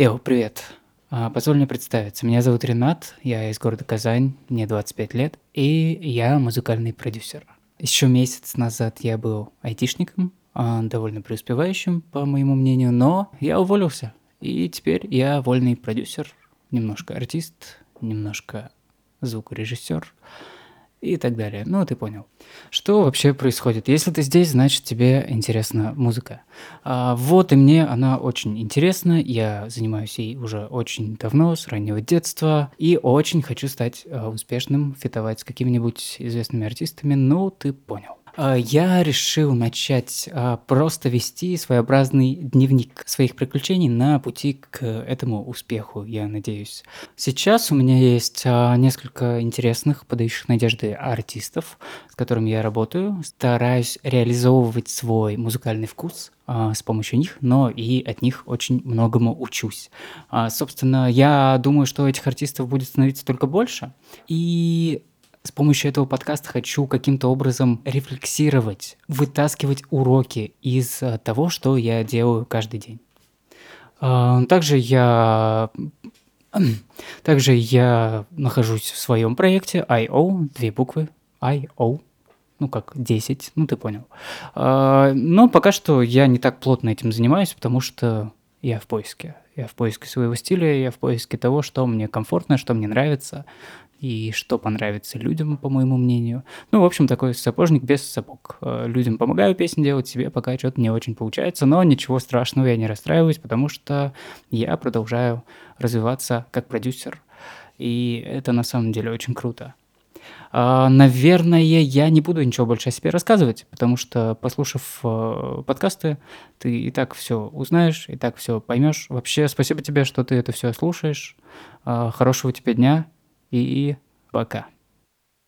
Йоу, привет. А, Позволь мне представиться. Меня зовут Ренат, я из города Казань, мне 25 лет, и я музыкальный продюсер. Еще месяц назад я был айтишником, а, довольно преуспевающим, по моему мнению, но я уволился. И теперь я вольный продюсер, немножко артист, немножко звукорежиссер и так далее. Ну, ты понял. Что вообще происходит? Если ты здесь, значит тебе интересна музыка. А, вот и мне она очень интересна. Я занимаюсь ей уже очень давно, с раннего детства. И очень хочу стать а, успешным, фитовать с какими-нибудь известными артистами. Ну, ты понял. А, Я решил начать а, просто вести своеобразный дневник своих приключений на пути к этому успеху, я надеюсь. Сейчас у меня есть а, несколько интересных, подающих надежды артистов, с которыми я работаю. Стараюсь реализовывать свой музыкальный вкус с помощью них, но и от них очень многому учусь. Собственно, я думаю, что этих артистов будет становиться только больше. И с помощью этого подкаста хочу каким-то образом рефлексировать, вытаскивать уроки из а, того, что я делаю каждый день. А, Также я также я нахожусь в своем проекте I.O., две буквы I.O., ну как 10, ну ты понял. А, Но пока что я не так плотно этим занимаюсь, потому что я в поиске. Я в поиске своего стиля, я в поиске того, что мне комфортно, что мне нравится и что понравится людям, по моему мнению. Ну, в общем, такой сапожник без сапог. Э, Людям помогаю песни делать, себе пока что-то не очень получается, но ничего страшного, я не расстраиваюсь, потому что я продолжаю развиваться как продюсер, и это на самом деле очень круто. А, Наверное, я не буду ничего больше о себе рассказывать, потому что, послушав э, подкасты, ты и так все узнаешь, и так все поймешь. Вообще, спасибо тебе, что ты это все слушаешь. А, Хорошего тебе дня и пока.